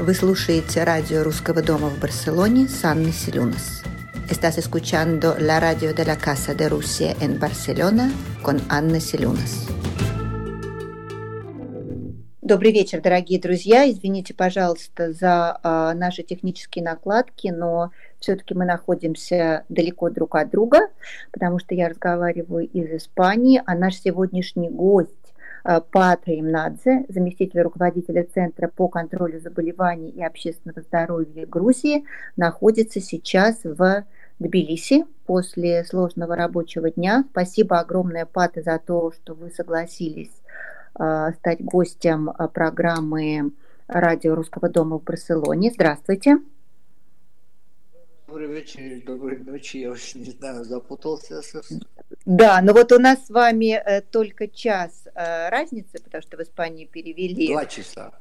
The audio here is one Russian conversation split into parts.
Вы слушаете радио Русского дома в Барселоне с Анной Селюнас. Estás escuchando la radio de la Casa de Rusia en Barcelona con Анна Селюнас. Добрый вечер, дорогие друзья. Извините, пожалуйста, за э, наши технические накладки, но все-таки мы находимся далеко друг от друга, потому что я разговариваю из Испании, а наш сегодняшний гость э, Патра Имнадзе, заместитель руководителя Центра по контролю заболеваний и общественного здоровья Грузии, находится сейчас в Тбилиси после сложного рабочего дня. Спасибо огромное, Пата, за то, что вы согласились э, стать гостем э, программы радио Русского дома в Барселоне. Здравствуйте. Добрый вечер, доброй ночи, я уж не знаю, запутался. Да, но вот у нас с вами э, только час э, разницы, потому что в Испании перевели. Два часа.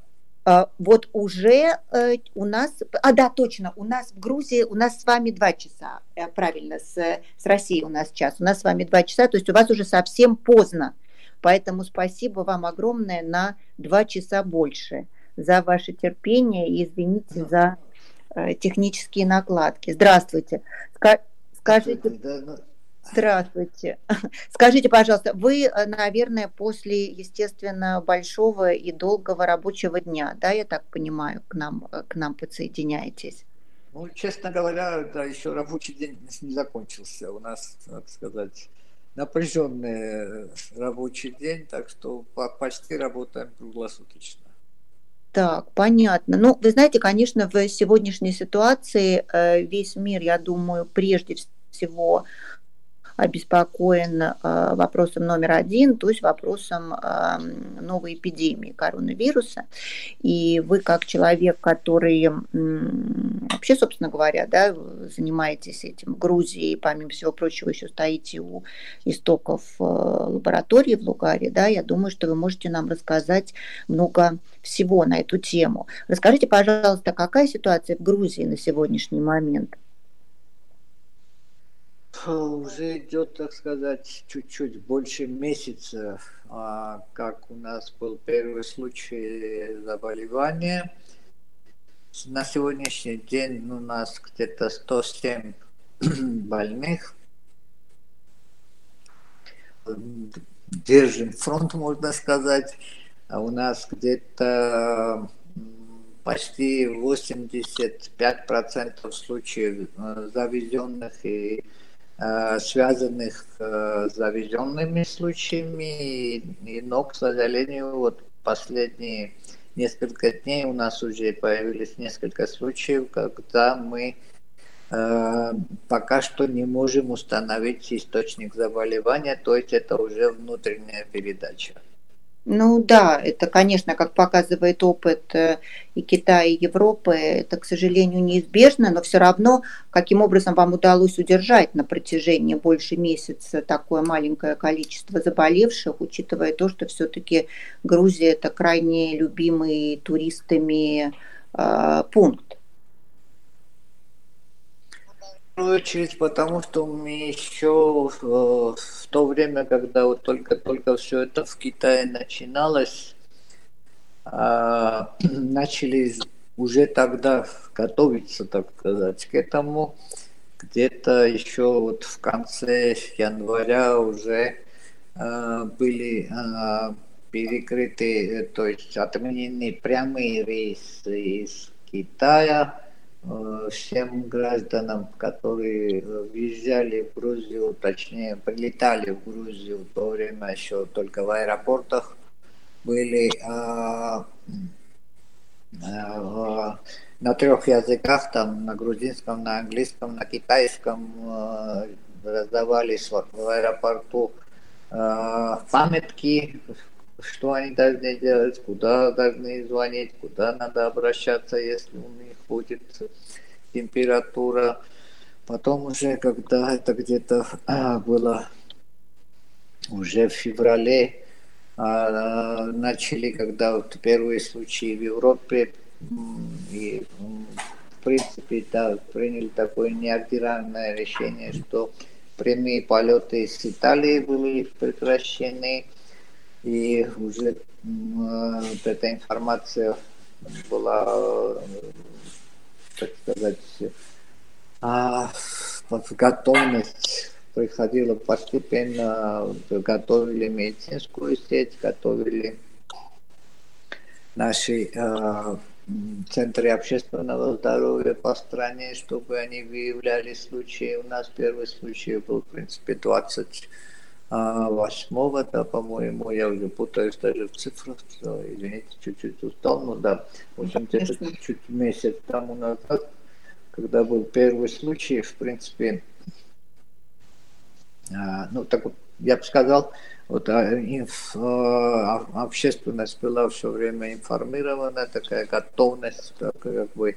А, вот уже э, у нас, а да, точно, у нас в Грузии, у нас с вами два часа, правильно, с, с Россией у нас час, у нас с вами два часа, то есть у вас уже совсем поздно, поэтому спасибо вам огромное на два часа больше за ваше терпение и извините за э, технические накладки. Здравствуйте. Скажите... Здравствуйте. Скажите, пожалуйста, вы, э, наверное, после, естественно, большого и долгого рабочего дня, да, я так понимаю, к нам, э, к нам подсоединяетесь? Ну, честно говоря, да, еще рабочий день не закончился. У нас, так сказать, напряженный э, рабочий день, так что почти работаем круглосуточно. Так, понятно. Ну, вы знаете, конечно, в сегодняшней ситуации весь мир, я думаю, прежде всего обеспокоен э, вопросом номер один, то есть вопросом э, новой эпидемии коронавируса. И вы как человек, который вообще, собственно говоря, да, занимаетесь этим в Грузии, и, помимо всего прочего, еще стоите у истоков э, лаборатории в Лугаре, да, я думаю, что вы можете нам рассказать много всего на эту тему. Расскажите, пожалуйста, какая ситуация в Грузии на сегодняшний момент? Уже идет, так сказать, чуть-чуть больше месяца, а, как у нас был первый случай заболевания. На сегодняшний день у нас где-то 107 больных. Держим фронт, можно сказать. А у нас где-то почти 85% случаев э, завезенных и связанных э, с завезенными случаями, и, но, к сожалению, вот последние несколько дней у нас уже появились несколько случаев, когда мы э, пока что не можем установить источник заболевания, то есть это уже внутренняя передача. Ну да, это, конечно, как показывает опыт э, и Китая, и Европы, это, к сожалению, неизбежно, но все равно, каким образом вам удалось удержать на протяжении больше месяца такое маленькое количество заболевших, учитывая то, что все-таки Грузия это крайне любимый туристами э, пункт. Первую очередь потому, что мы еще э, в то время, когда вот только-только все это в Китае начиналось, а, начали уже тогда готовиться, так сказать, к этому. Где-то еще вот в конце января уже а, были а, перекрыты, э, то есть отменены прямые рейсы из Китая, Э, всем гражданам, которые въезжали в Грузию, точнее прилетали в Грузию в то время еще только в аэропортах, были а, а, на трех языках, там на грузинском, на английском, на китайском а, раздавались в аэропорту а, памятки, что они должны делать, куда должны звонить, куда надо обращаться, если у них будет температура. Потом уже, когда это где-то а, было уже в феврале, а, начали, когда вот первые случаи в Европе, и в принципе да, приняли такое неординарное решение, что прямые полеты из Италии были прекращены, и уже вот эта информация была, так сказать, а, готовность приходила постепенно, готовили медицинскую сеть, готовили наши э, центры общественного здоровья по стране, чтобы они выявляли случаи. У нас первый случай был, в принципе, 20 восьмого, да, по-моему, я уже путаюсь даже в цифрах, извините, чуть-чуть устал, но да, в общем, где-то чуть месяц тому назад, когда был первый случай, в принципе, а, ну, так вот, я бы сказал, вот а, инф, а, общественность была все время информирована, такая готовность, так, как бы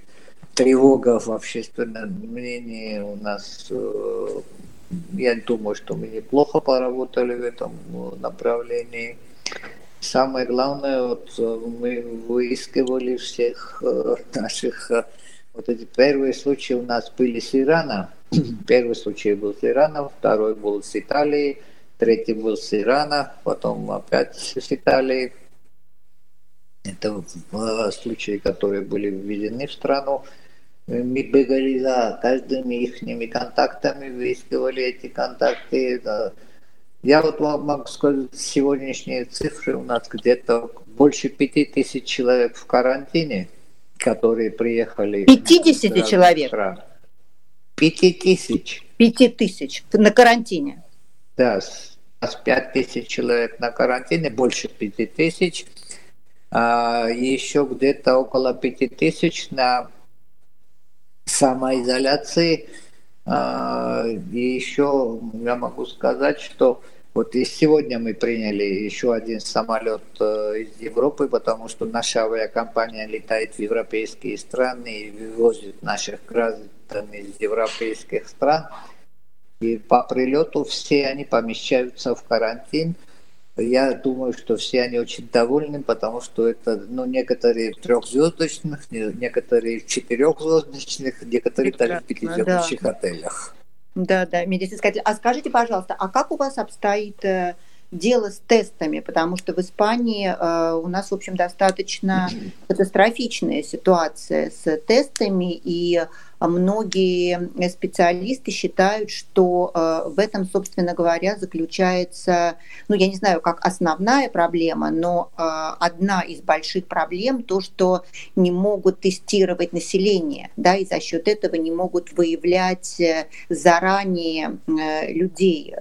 тревога в общественном мнении у нас э, я думаю, что мы неплохо поработали в этом направлении. Самое главное, вот мы выискивали всех э, наших, э, вот эти первые случаи у нас были с Ирана. Первый случай был с Ирана, второй был с Италии, третий был с Ирана, потом опять с Италии. Это э, случаи, которые были введены в страну мы бегали за каждыми их контактами, выискивали эти контакты. Да. Я вот вам могу сказать, сегодняшние цифры у нас где-то больше пяти тысяч человек в карантине, которые приехали. 50 человек? Пяти тысяч. Пяти тысяч на карантине? Да, с пять тысяч человек на карантине, больше пяти тысяч. А еще где-то около пяти тысяч на самоизоляции. А, и еще я могу сказать, что вот и сегодня мы приняли еще один самолет э, из Европы, потому что наша авиакомпания летает в европейские страны и вывозит наших граждан из европейских стран. И по прилету все они помещаются в карантин – я думаю, что все они очень довольны, потому что это, ну, некоторые трехзвездочных, некоторые четырехзвездочных, некоторые даже в пятизвездочных да. отелях. Да, да, медицинская. А скажите, пожалуйста, а как у вас обстоит э, дело с тестами, потому что в Испании э, у нас, в общем, достаточно катастрофичная ситуация с тестами, и многие специалисты считают, что э, в этом, собственно говоря, заключается, ну, я не знаю, как основная проблема, но э, одна из больших проблем то, что не могут тестировать население, да, и за счет этого не могут выявлять э, заранее людей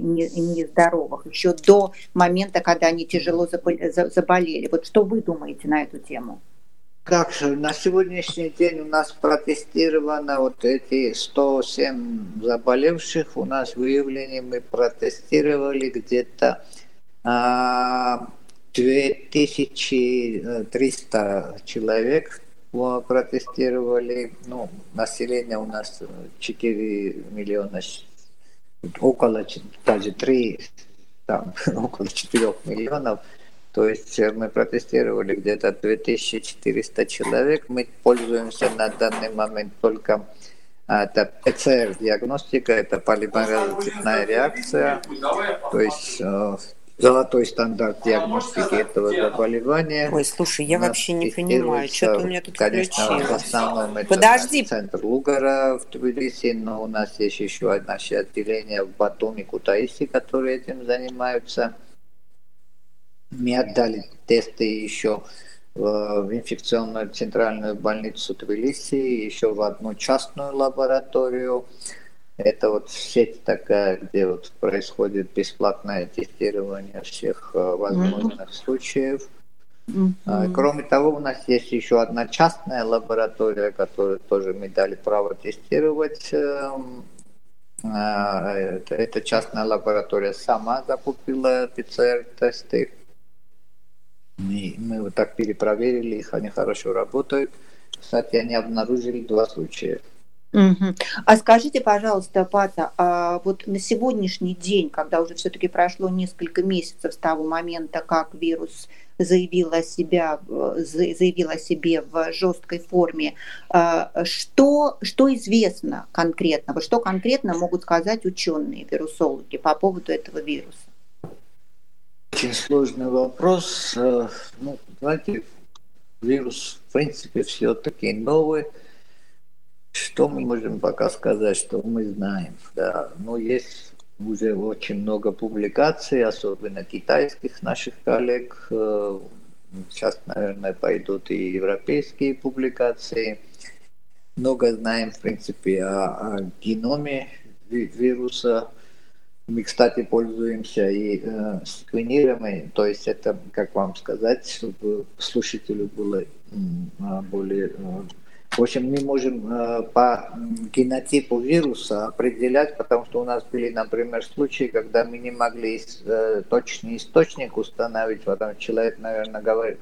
нездоровых, еще до момента, когда они тяжело заболели. Вот что вы думаете на эту тему? Как же, на сегодняшний день у нас протестировано вот эти 107 заболевших, у нас выявление мы протестировали где-то а, 2300 человек протестировали, ну, население у нас 4 миллиона, около, даже 3, там, около 4 миллионов, то есть э, мы протестировали где-то 2400 человек. Мы пользуемся на данный момент только а, это ПЦР-диагностика, это полимерозная реакция, то есть э, золотой стандарт диагностики этого заболевания. Ой, слушай, я вообще не понимаю, что у меня тут Конечно, включилось. в основном это Подожди. центр Лугара в Тбилиси, но у нас есть еще одно отделение в Батуми, Кутаиси, которые этим занимаются. Мы отдали тесты еще в инфекционную центральную больницу Тбилиси, еще в одну частную лабораторию. Это вот сеть такая, где вот происходит бесплатное тестирование всех э, возможных mm-hmm. случаев. Mm-hmm. Кроме того, у нас есть еще одна частная лаборатория, которую тоже мы дали право тестировать. Эм, а, эта частная лаборатория сама закупила ПЦР-тесты мы, мы вот так перепроверили их, они хорошо работают. Кстати, они обнаружили два случая. Угу. А скажите, пожалуйста, Пата, а вот на сегодняшний день, когда уже все-таки прошло несколько месяцев с того момента, как вирус заявил о, себя, заявил о себе в жесткой форме, а, что, что известно конкретно, что конкретно могут сказать ученые, вирусологи по поводу этого вируса? Очень сложный вопрос. Э, ну, знаете, вирус, в принципе, все-таки новый. Что мы можем пока сказать, что мы знаем? Да, ну, есть уже очень много публикаций, особенно китайских наших коллег. Э, сейчас, наверное, пойдут и европейские публикации. Много знаем, в принципе, о, о геноме вируса. Мы, кстати, пользуемся и э, секвенированием, то есть это, как вам сказать, чтобы слушателю было э, более э, в общем, мы можем э, по генотипу вируса определять, потому что у нас были, например, случаи, когда мы не могли э, точный источник установить, потому что человек, наверное, говорит,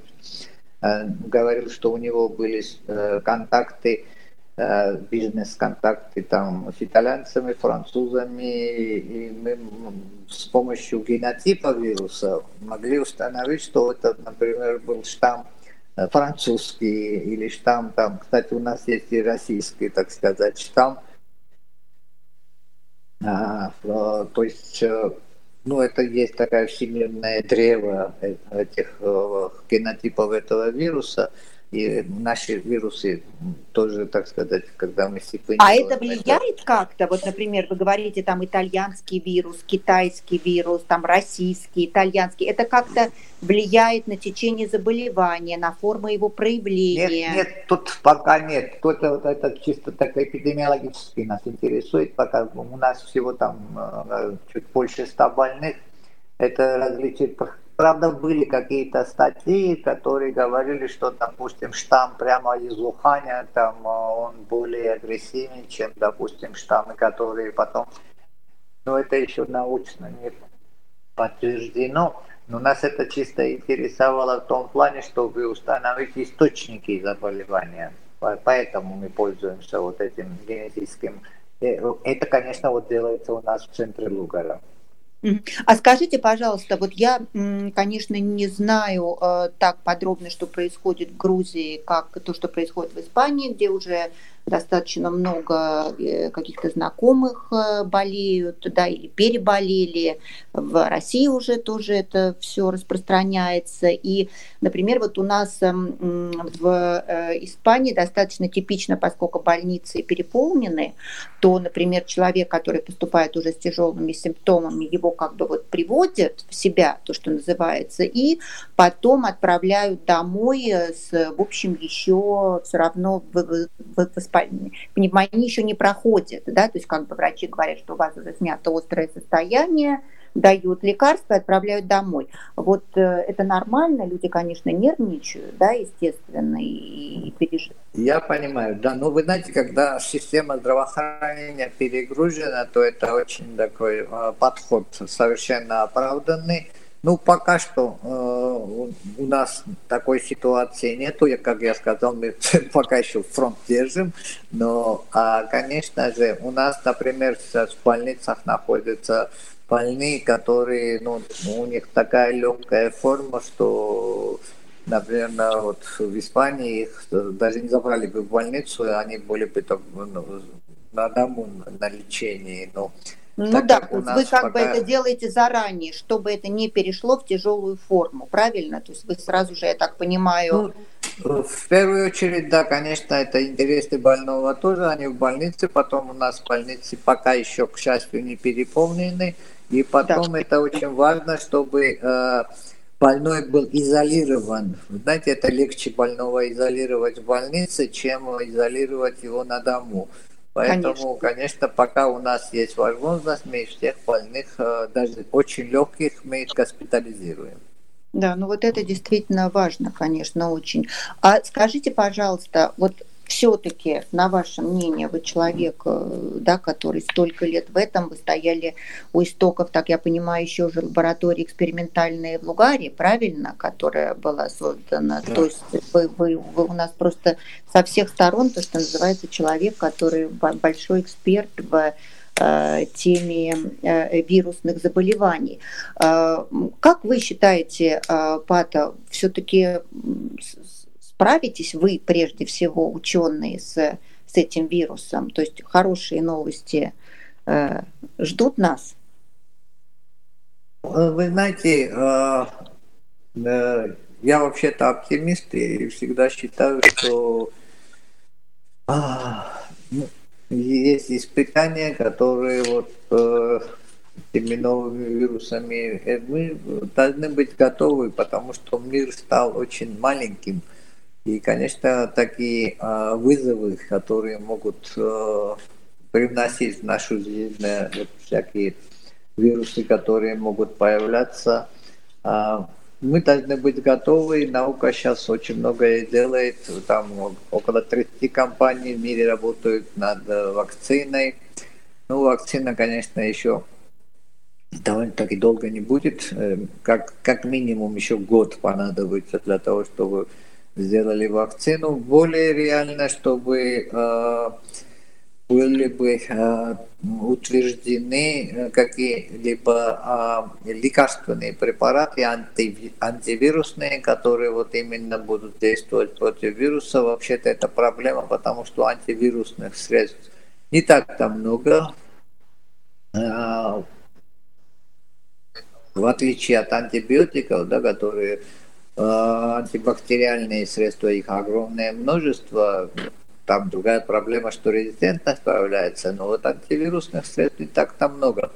э, говорил, что у него были контакты, бизнес-контакты там с итальянцами, французами, и мы с помощью генотипа вируса могли установить, что это, например, был штамм Э, французский или штамм там, кстати, у нас есть и российский, так сказать, штамм. А, то есть, э, ну, это есть такая всемирное древо э, этих генотипов этого вируса, и наши вирусы тоже, так сказать, когда мы секвенируем... А это влияет как-то? Вот, например, вы говорите там итальянский вирус, китайский вирус, там российский, итальянский. Это как-то влияет на течение заболевания, на форму его проявления? Нет, нет, тут пока нет. Тут вот это чисто так эпидемиологически нас интересует, пока у нас всего там э, чуть больше ста больных. Это различие Правда, были какие-то статьи, которые говорили, что, допустим, штамм прямо из Уханя, там э, он более агрессивен, чем, допустим, штаммы, которые потом... Но это еще научно не подтверждено. Но нас это чисто интересовало в том плане, чтобы установить источники заболевания. Поэтому мы пользуемся вот этим генетическим. Э, это, конечно, вот делается у нас в центре Лугара. А скажите, пожалуйста, вот я, конечно, не знаю э, так подробно, что происходит в Грузии, как то, что происходит в Испании, где уже достаточно много э, каких-то знакомых э, болеют, да, или переболели. В России уже тоже это все распространяется. И, например, вот у нас эм, в э, Испании достаточно типично, поскольку больницы переполнены, то, например, человек, который поступает уже с тяжелыми симптомами, его как бы вот приводят в себя, то, что называется, и потом отправляют домой с, в общем, еще все равно в, в, в, пневмония еще не проходит, да, то есть как бы врачи говорят, что у вас уже снято острое состояние, дают лекарства отправляют домой. Вот э, это нормально, люди, конечно, нервничают, да, естественно, и, и переживают. Я понимаю, да, но вы знаете, когда система здравоохранения перегружена, то это очень такой э, подход совершенно оправданный. Ну, пока что э, у нас такой ситуации нету. Я, как я сказал, мы пока еще фронт держим. Но, а, конечно же, у нас, например, в больницах находятся больные, которые, ну, у них такая легкая форма, что, например, вот в Испании их даже не забрали бы в больницу, они были бы там, ну, на дому на лечении. Но ну так да, вы как пока... бы это делаете заранее, чтобы это не перешло в тяжелую форму, правильно? То есть вы сразу же, я так понимаю... Ну, в первую очередь, да, конечно, это интересы больного тоже, они в больнице, потом у нас больницы пока еще, к счастью, не переполнены, и потом да. это очень важно, чтобы э, больной был изолирован. Знаете, это легче больного изолировать в больнице, чем изолировать его на дому. Поэтому, конечно. конечно, пока у нас есть возможность, мы всех больных, э, даже очень легких, мы их госпитализируем. Да, ну вот это действительно важно, конечно, очень. А скажите, пожалуйста, вот все-таки, на ваше мнение, вы человек, э, да, который столько лет в этом, вы стояли у истоков, так я понимаю, еще уже лаборатории экспериментальные в Лугаре, правильно, которая была создана. Да. То есть вы, вы, вы у нас просто со всех сторон, то, что называется, человек, который большой эксперт в э, теме э, вирусных заболеваний. Как вы считаете, Пата, все-таки справитесь вы, прежде всего, ученые, с, с этим вирусом? То есть хорошие новости э, ждут нас? Вы знаете, э, э, я вообще-то оптимист и всегда считаю, что ну, есть испытания, которые вот э, этими новыми вирусами, э, мы должны быть готовы, потому что мир стал очень маленьким. И, конечно, такие э, вызовы, которые могут э, привносить в нашу жизнь э, вот, всякие вирусы, которые могут появляться, э, мы должны быть готовы. Наука сейчас очень многое делает. Там около 30 компаний в мире работают над э, вакциной. Ну, вакцина, конечно, еще довольно-таки долго не будет. Как, как минимум еще год понадобится для того, чтобы сделали вакцину. Более реально, чтобы э, были бы э, утверждены какие-либо э, лекарственные препараты анти, антивирусные, которые вот именно будут действовать против вируса. Вообще-то это проблема, потому что антивирусных средств не так-то много. Э, в отличие от антибиотиков, да, которые антибактериальные средства, их огромное множество, там другая проблема, что резистентность появляется, но вот антивирусных средств не так там много.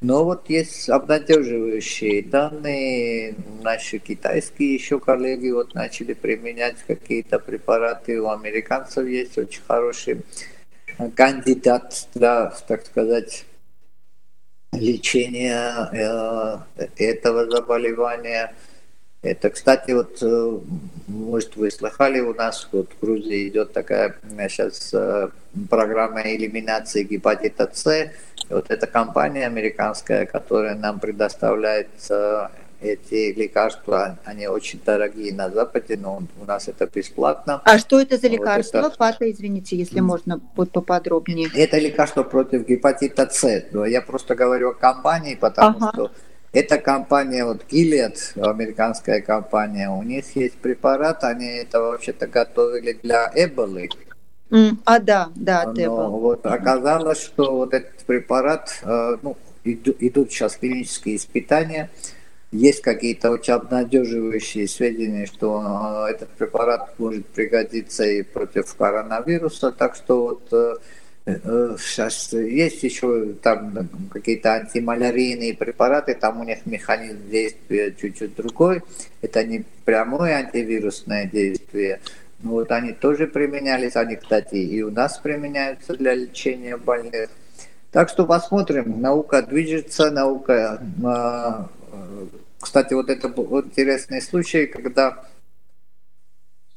Но вот есть обнадеживающие данные. Наши китайские еще коллеги вот начали применять какие-то препараты. У американцев есть очень хороший кандидат для, так сказать, лечения э, этого заболевания. Это, кстати, вот, э, может, вы слыхали, у нас вот в Грузии идет такая сейчас э, программа элиминации гепатита С. Вот эта компания американская, которая нам предоставляет эти лекарства, они очень дорогие на Западе, но у нас это бесплатно. А что это за лекарство, вот это... Пата, извините, если можно вот поподробнее? Это лекарство против гепатита С. Я просто говорю о компании, потому ага. что эта компания, вот Gilead, американская компания, у них есть препарат, они это вообще-то готовили для Эболы. Mm, а, да, да, от Но вот оказалось, что вот этот препарат, э, ну, идут сейчас клинические испытания, есть какие-то очень обнадеживающие сведения, что э, этот препарат может пригодиться и против коронавируса, так что вот э, сейчас есть еще там какие-то антималярийные препараты, там у них механизм действия чуть-чуть другой, это не прямое антивирусное действие, но вот они тоже применялись, они, кстати, и у нас применяются для лечения больных. Так что посмотрим, наука движется, наука кстати, вот это был интересный случай, когда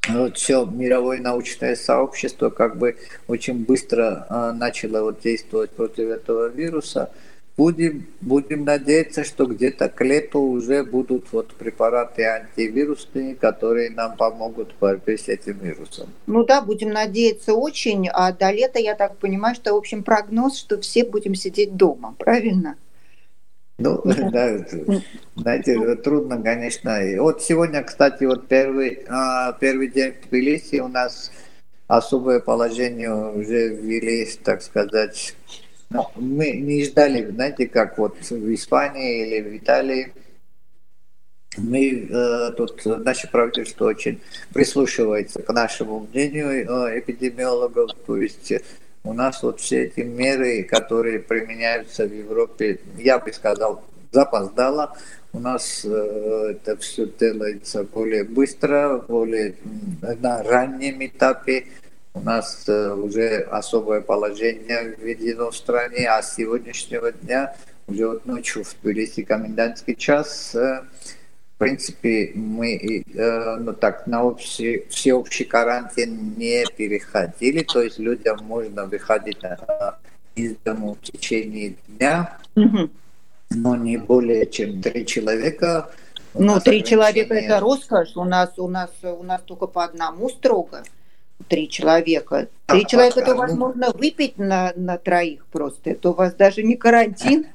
вот все мировое научное сообщество как бы очень быстро э, начало вот действовать против этого вируса. Будем, будем надеяться, что где-то к лету уже будут вот препараты антивирусные, которые нам помогут в борьбе с этим вирусом. Ну да, будем надеяться очень. А до лета, я так понимаю, что, в общем, прогноз, что все будем сидеть дома, правильно? Ну, да, знаете, трудно, конечно. И вот сегодня, кстати, вот первый, а, первый день в Тбилиси у нас особое положение уже ввели, так сказать. Ну, мы не ждали, знаете, как вот в Испании или в Италии. Мы э, тут, наше правительство очень прислушивается к нашему мнению э, эпидемиологов, то есть у нас вот все эти меры, которые применяются в Европе, я бы сказал, запоздало. У нас э, это все делается более быстро, более на раннем этапе. У нас э, уже особое положение введено в стране, а с сегодняшнего дня уже вот ночью в Тбилиси комендантский час. Э, принципе, мы э, ну, так, на общий, всеобщий карантин не переходили, то есть людям можно выходить э, из дома в течение дня, угу. но не более чем три человека. ну, три человека это роскошь, у нас, у нас, у нас только по одному строго три человека. Три а, человека, то возможно выпить на, на троих просто. Это у вас даже не карантин,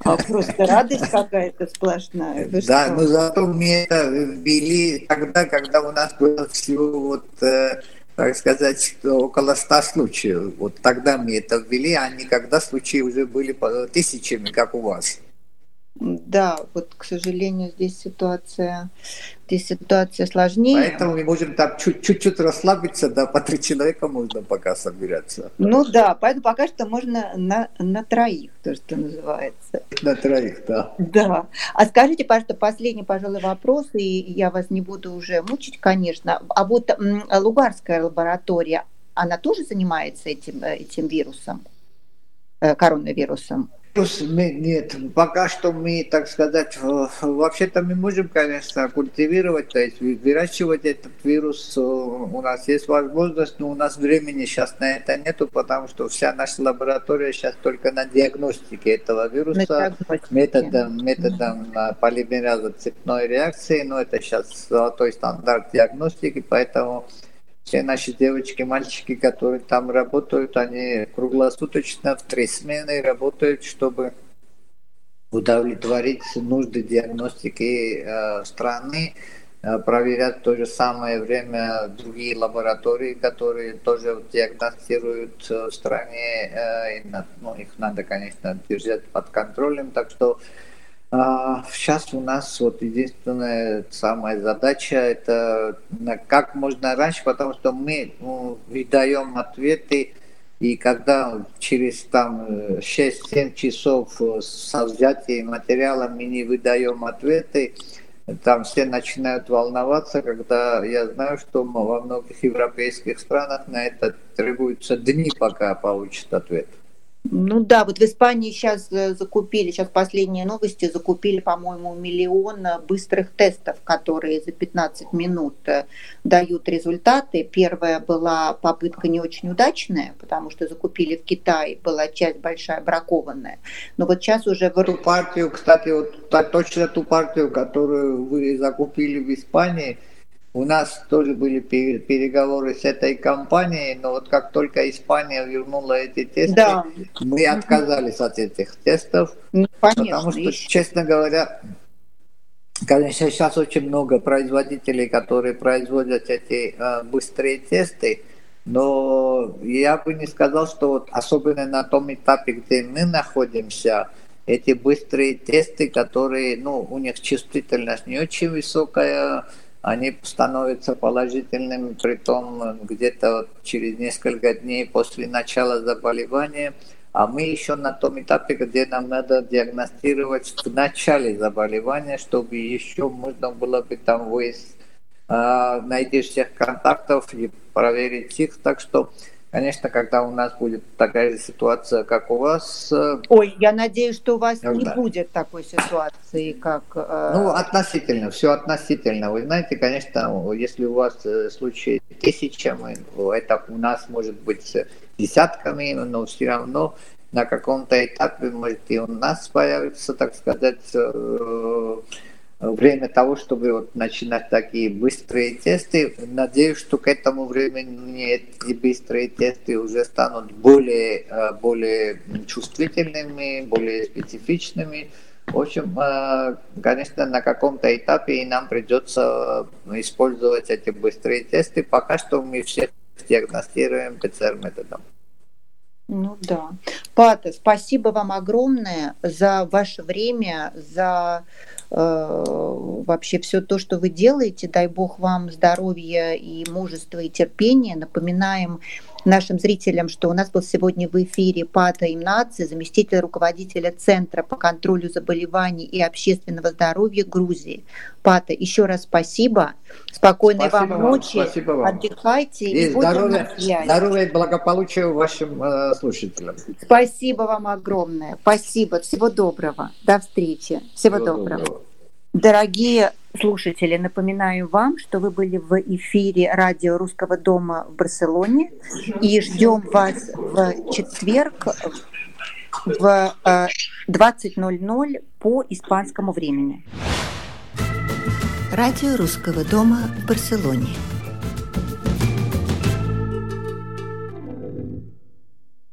а просто радость какая-то сплошная. Вы да, что? но зато мы это ввели тогда, когда у нас было всего вот э, так сказать, около ста случаев. Вот тогда мы это ввели, а не когда случаи уже были тысячами, как у вас. Да, вот, к сожалению, здесь ситуация, здесь ситуация сложнее. Поэтому мы можем там чуть-чуть расслабиться, да, по три человека можно пока собираться. Ну да, поэтому пока что можно на, на троих, то, что называется. На троих, да. Да. А скажите, пожалуйста, последний, пожалуй, вопрос, и я вас не буду уже мучить, конечно. А вот Лугарская лаборатория, она тоже занимается этим, э, этим вирусом, э, коронавирусом? Нет, пока что мы, так сказать, вообще-то мы можем, конечно, культивировать, то есть выращивать этот вирус. У нас есть возможность, но у нас времени сейчас на это нету, потому что вся наша лаборатория сейчас только на диагностике этого вируса методом, методом полимераза цепной реакции. Но это сейчас золотой стандарт диагностики, поэтому все наши девочки, мальчики, которые там работают, они круглосуточно в три смены работают, чтобы удовлетворить нужды диагностики э, страны, э, проверять в то же самое время другие лаборатории, которые тоже диагностируют э, в стране. Э, и, ну, их надо, конечно, держать под контролем. Так что Сейчас а, у нас вот единственная самая задача это как можно раньше, потому что мы ну, выдаем ответы, и когда через там 6-7 часов со взятием материала мы не выдаем ответы, там все начинают волноваться, когда я знаю, что во многих европейских странах на это требуются дни, пока получат ответ. Ну да, вот в Испании сейчас э, закупили, сейчас последние новости, закупили, по-моему, миллион э, быстрых тестов, которые за 15 минут э, дают результаты. Первая была попытка не очень удачная, потому что закупили в Китае, была часть большая бракованная. Но вот сейчас уже... В... Ту партию, кстати, вот точно ту партию, которую вы закупили в Испании, у нас тоже были переговоры с этой компанией, но вот как только Испания вернула эти тесты, да. мы отказались от этих тестов, ну, конечно, потому что, честно говоря, конечно, сейчас очень много производителей, которые производят эти э, быстрые тесты, но я бы не сказал, что вот особенно на том этапе, где мы находимся, эти быстрые тесты, которые, ну, у них чувствительность не очень высокая, они становятся положительными, при том где-то через несколько дней после начала заболевания, а мы еще на том этапе, где нам надо диагностировать в начале заболевания, чтобы еще можно было бы там выяснить, э, найти всех контактов и проверить их. Так что Конечно, когда у нас будет такая же ситуация, как у вас. Э, Ой, я надеюсь, что у вас да. не будет такой ситуации, как... Э... Ну, относительно, все относительно. Вы знаете, конечно, если у вас э, случаи тысячами, это у нас может быть десятками, но все равно на каком-то этапе может и у нас появится, так сказать, время того, чтобы вот начинать такие быстрые тесты. Надеюсь, что к этому времени эти быстрые тесты уже станут более, э, более чувствительными, более специфичными. В общем, э, конечно, на каком-то этапе и нам придется использовать эти быстрые тесты. Пока что мы всех диагностируем ПЦР-методом. Ну да. Пата, спасибо вам огромное за ваше время, за Э, вообще все то, что вы делаете. Дай Бог вам здоровья и мужества и терпения. Напоминаем нашим зрителям, что у нас был сегодня в эфире Пата Имнаци, заместитель руководителя Центра по контролю заболеваний и общественного здоровья Грузии. Пата, еще раз спасибо. Спокойной спасибо вам ночи. Спасибо вам. Отдыхайте. И, и здоровья, здоровья и благополучия вашим э, слушателям. Спасибо вам огромное. Спасибо. Всего доброго. До встречи. Всего, Всего доброго. доброго. Дорогие слушатели, напоминаю вам, что вы были в эфире радио Русского дома в Барселоне и ждем вас в четверг в 20.00 э, по испанскому времени. Радио Русского дома в Барселоне.